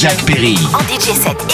Jack Perry, en DJ set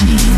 City.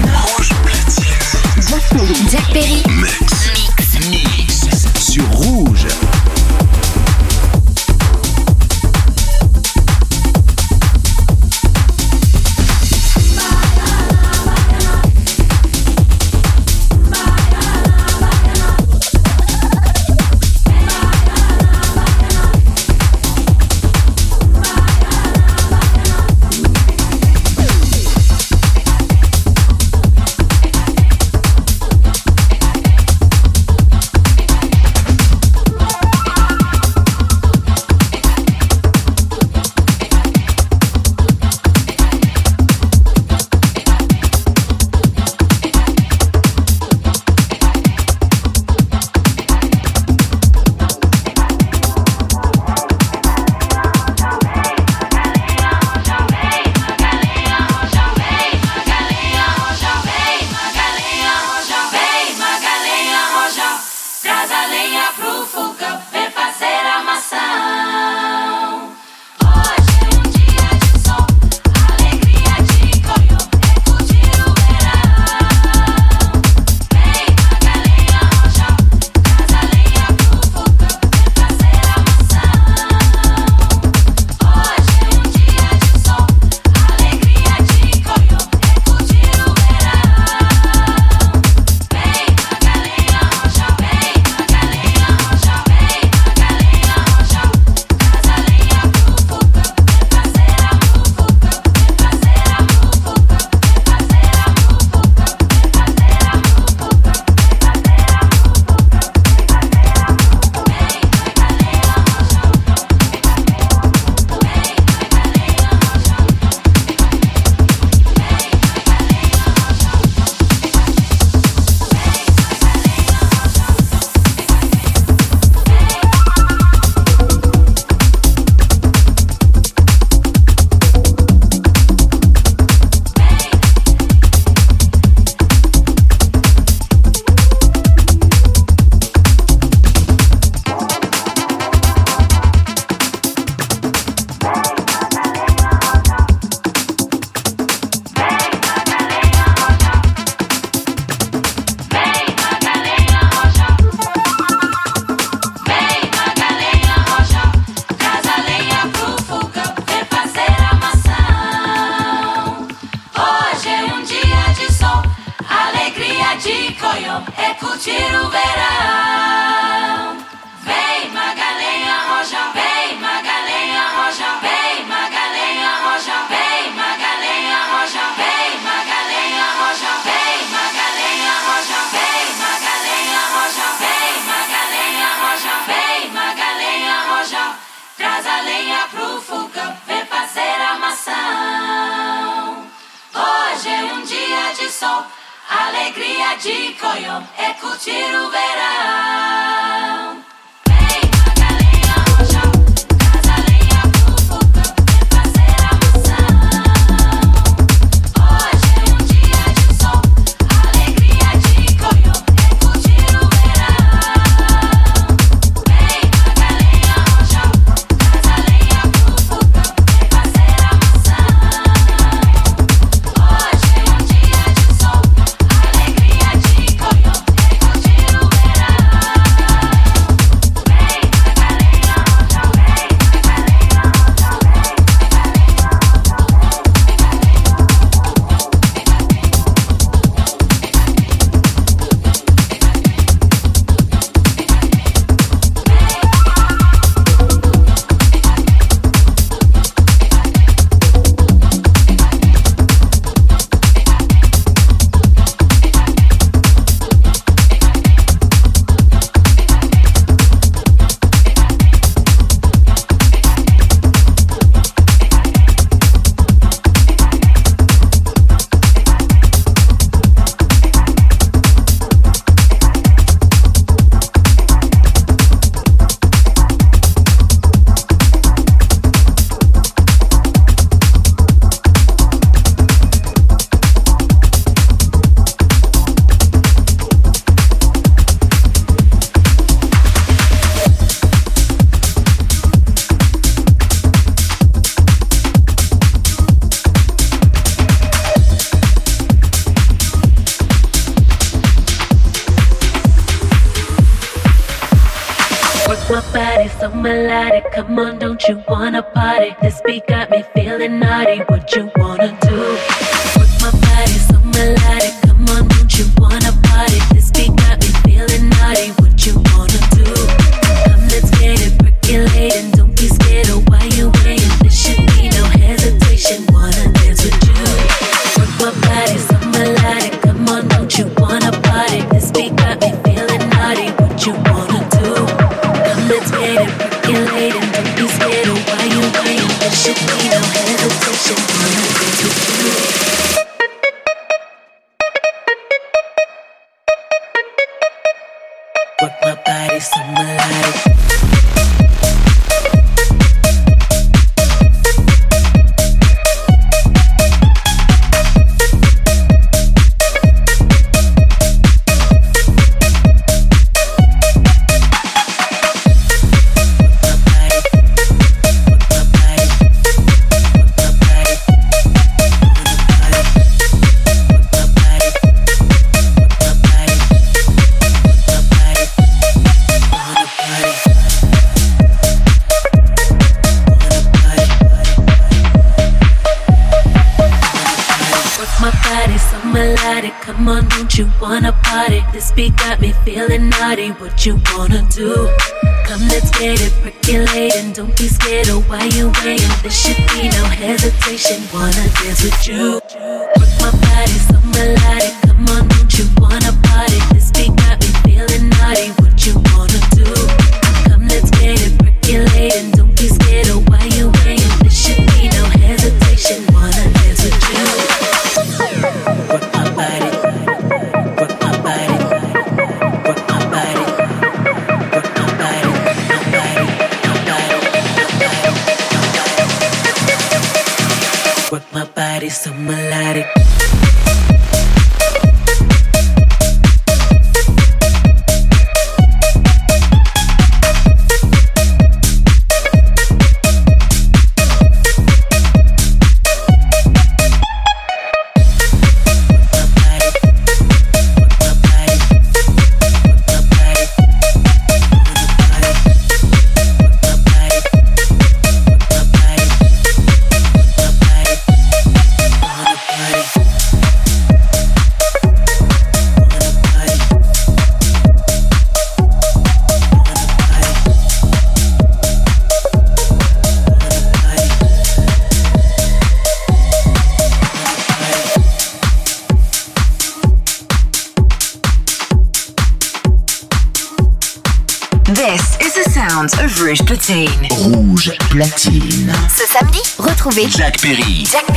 Retrouvez Jack Perry. Jack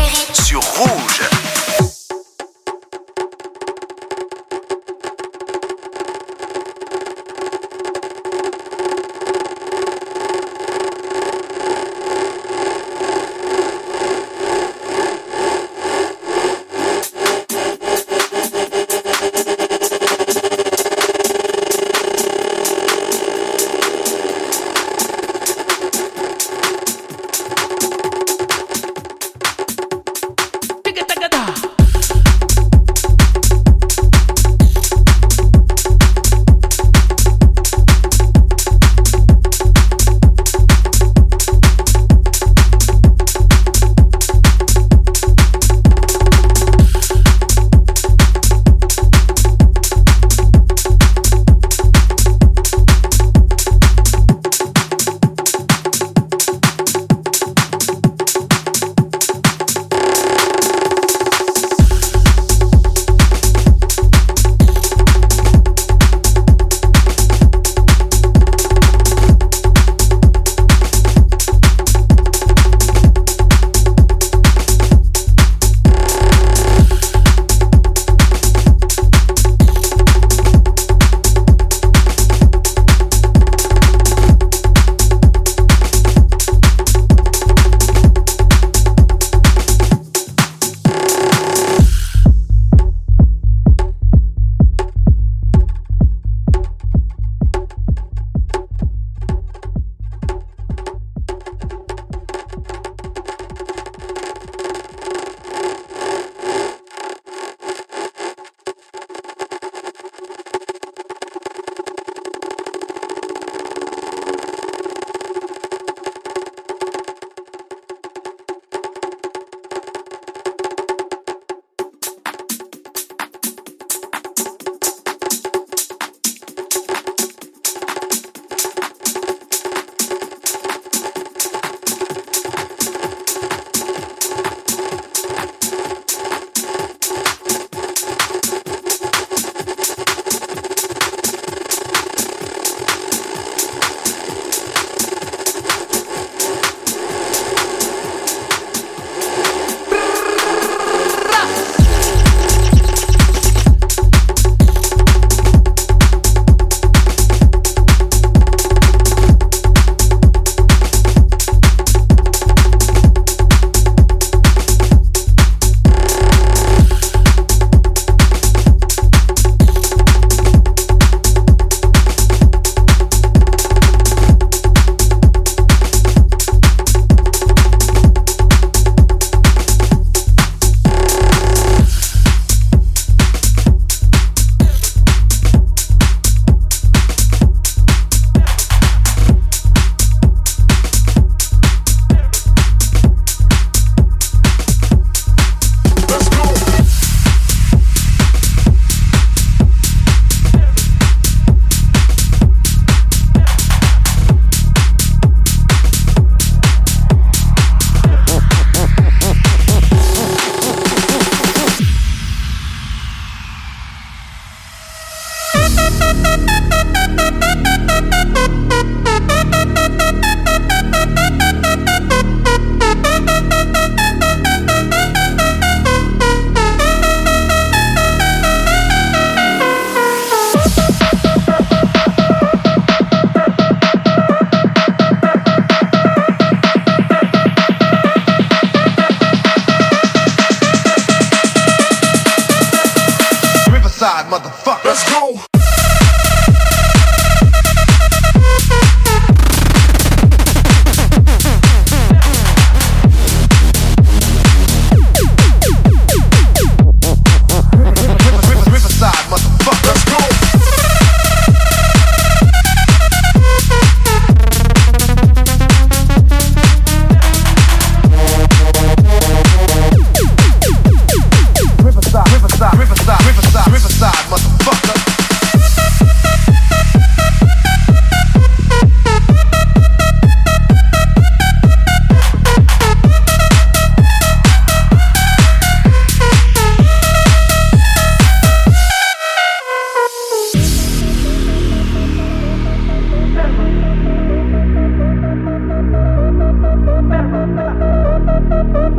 Thank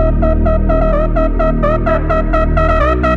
you.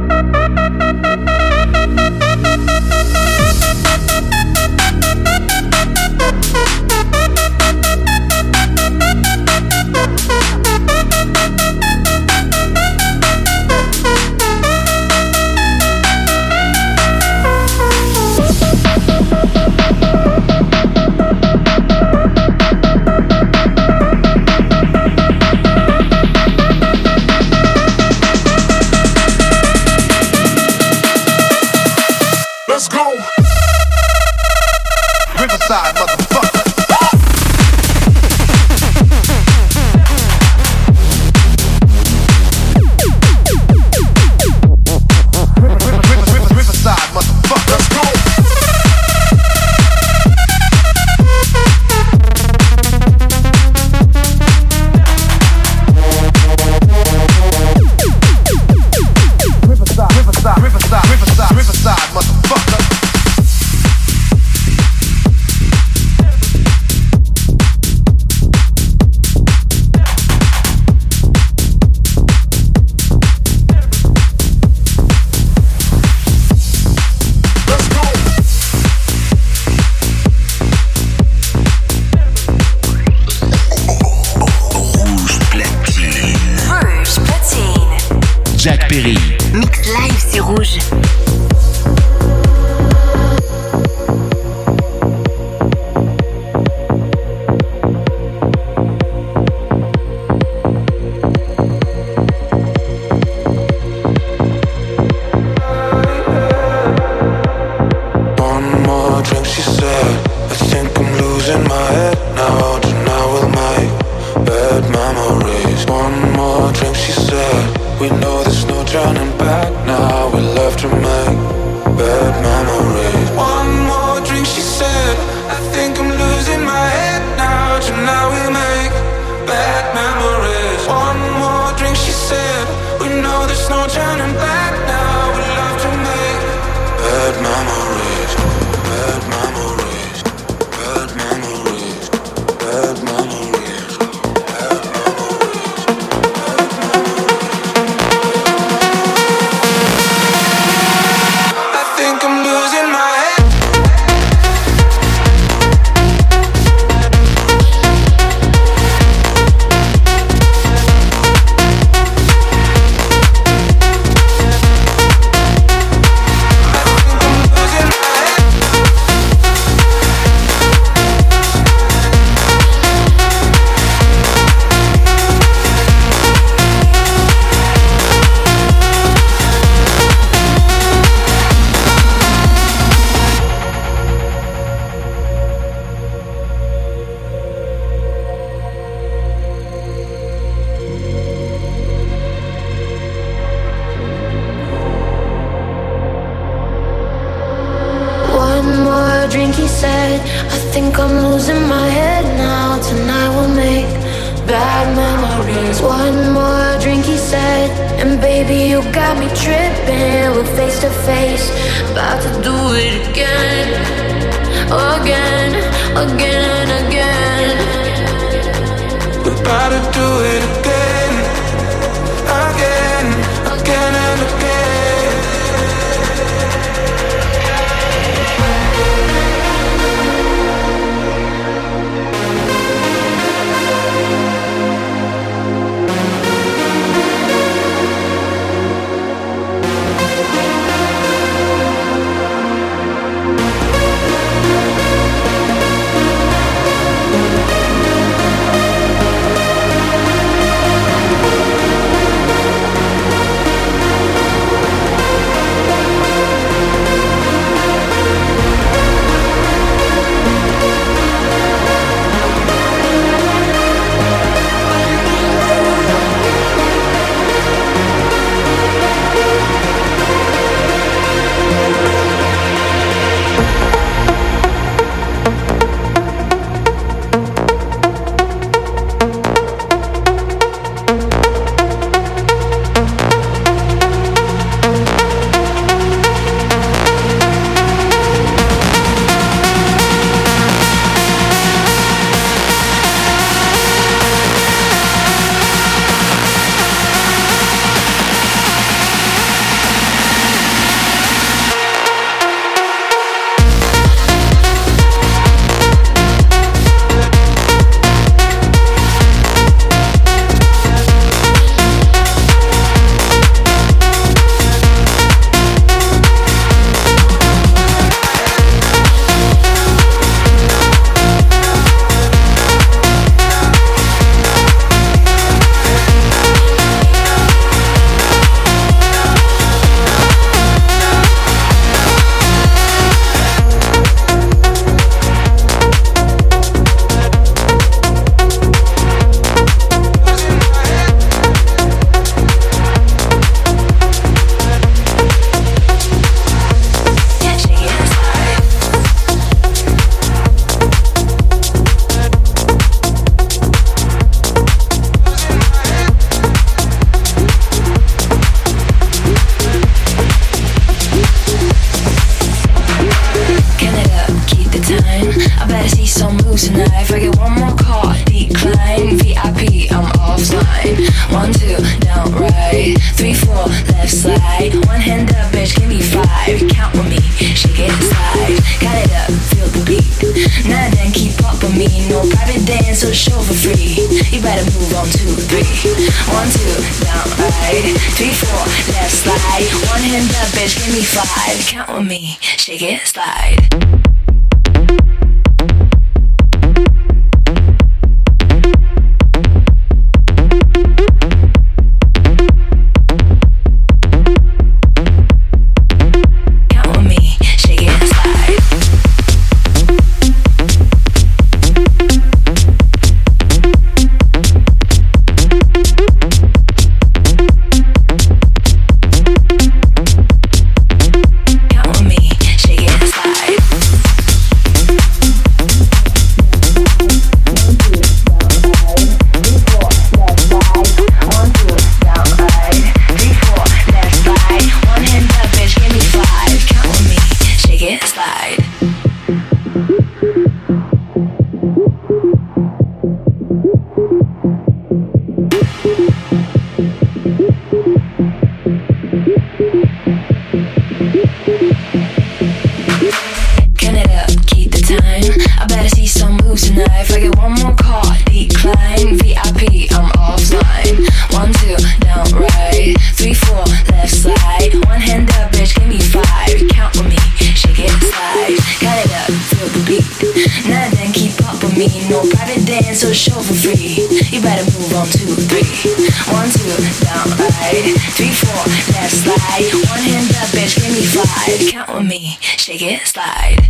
three, four, left slide. One hand up, bitch, give me five. Count with me, shake it, slide.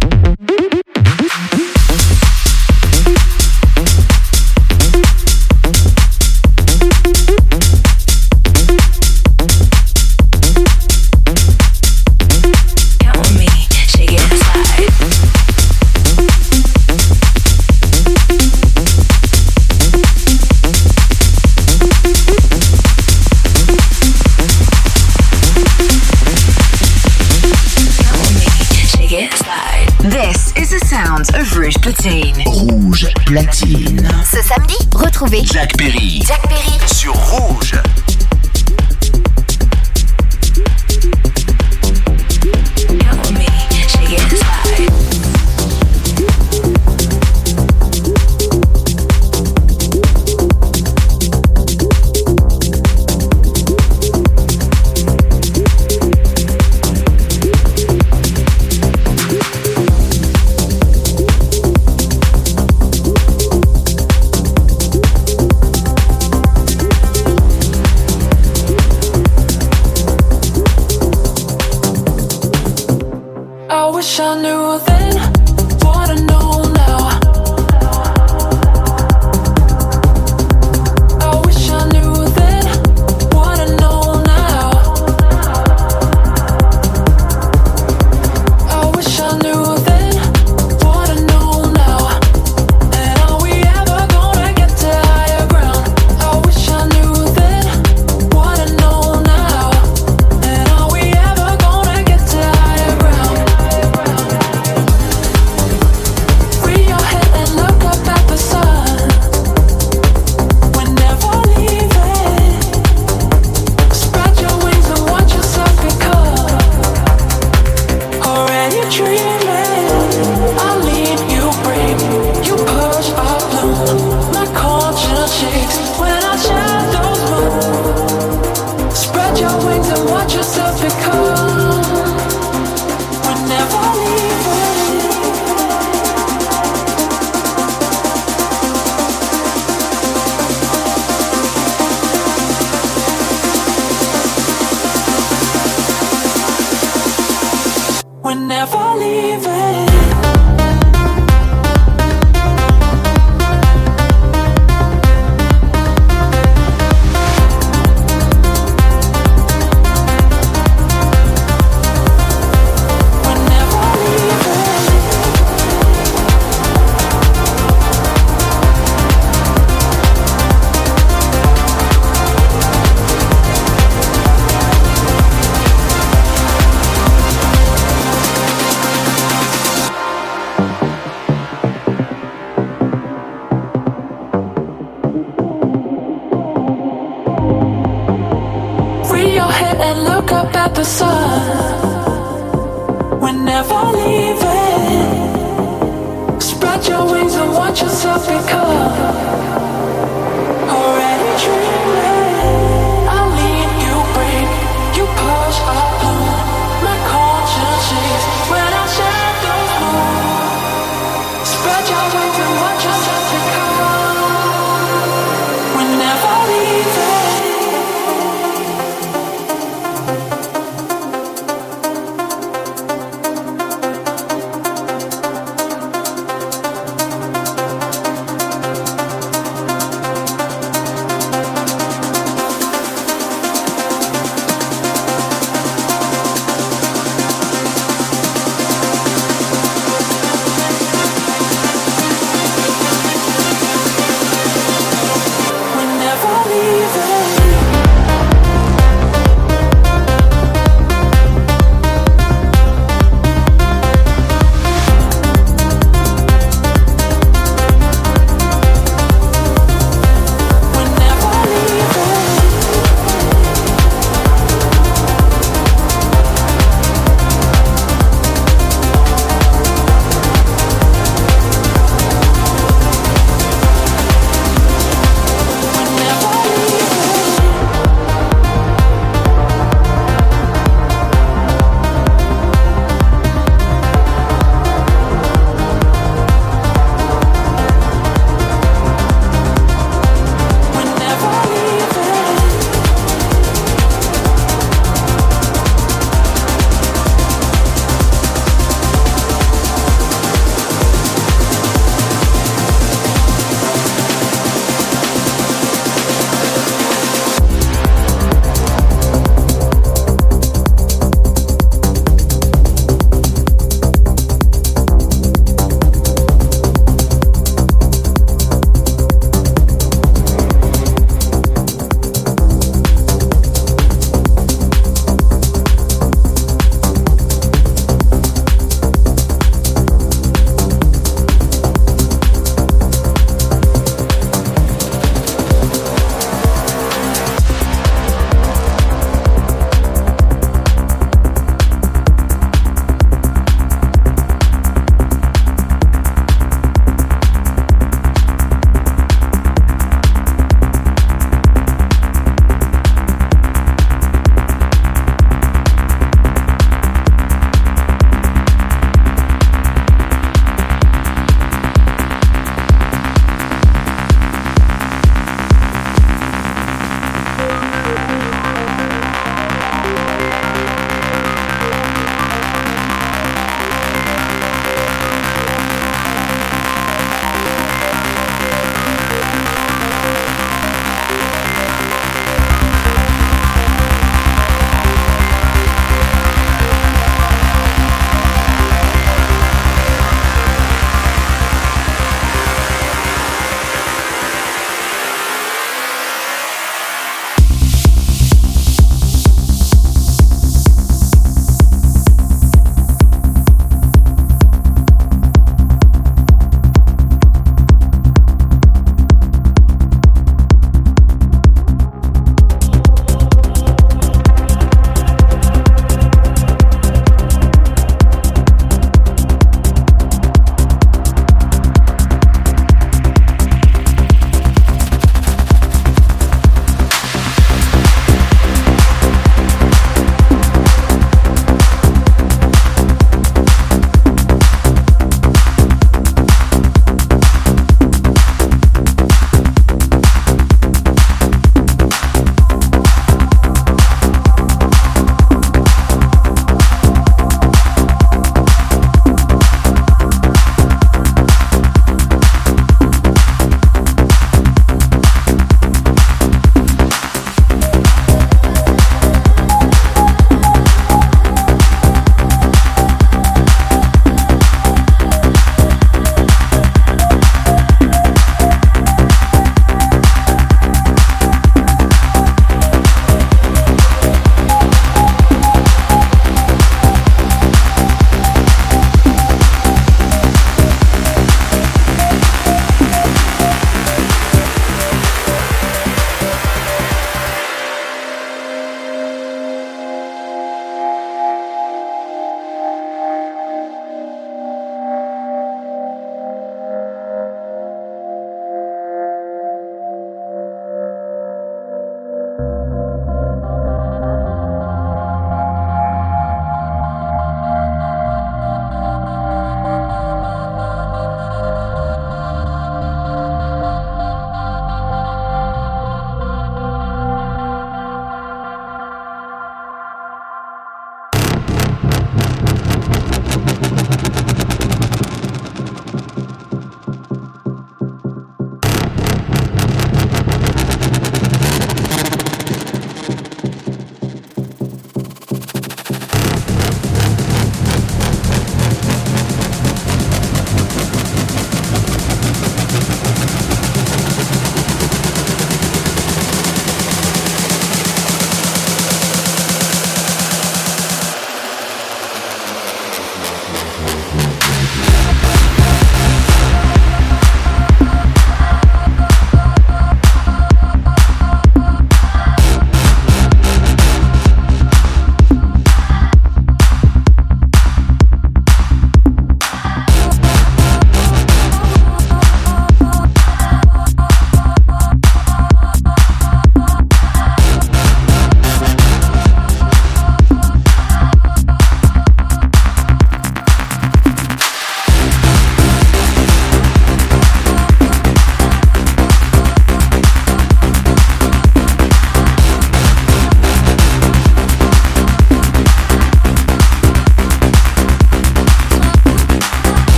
Platine. Ce samedi, retrouvez Jack Perry. Jack Perry and look up at the sun. We're never leaving. Spread your wings and watch yourself become.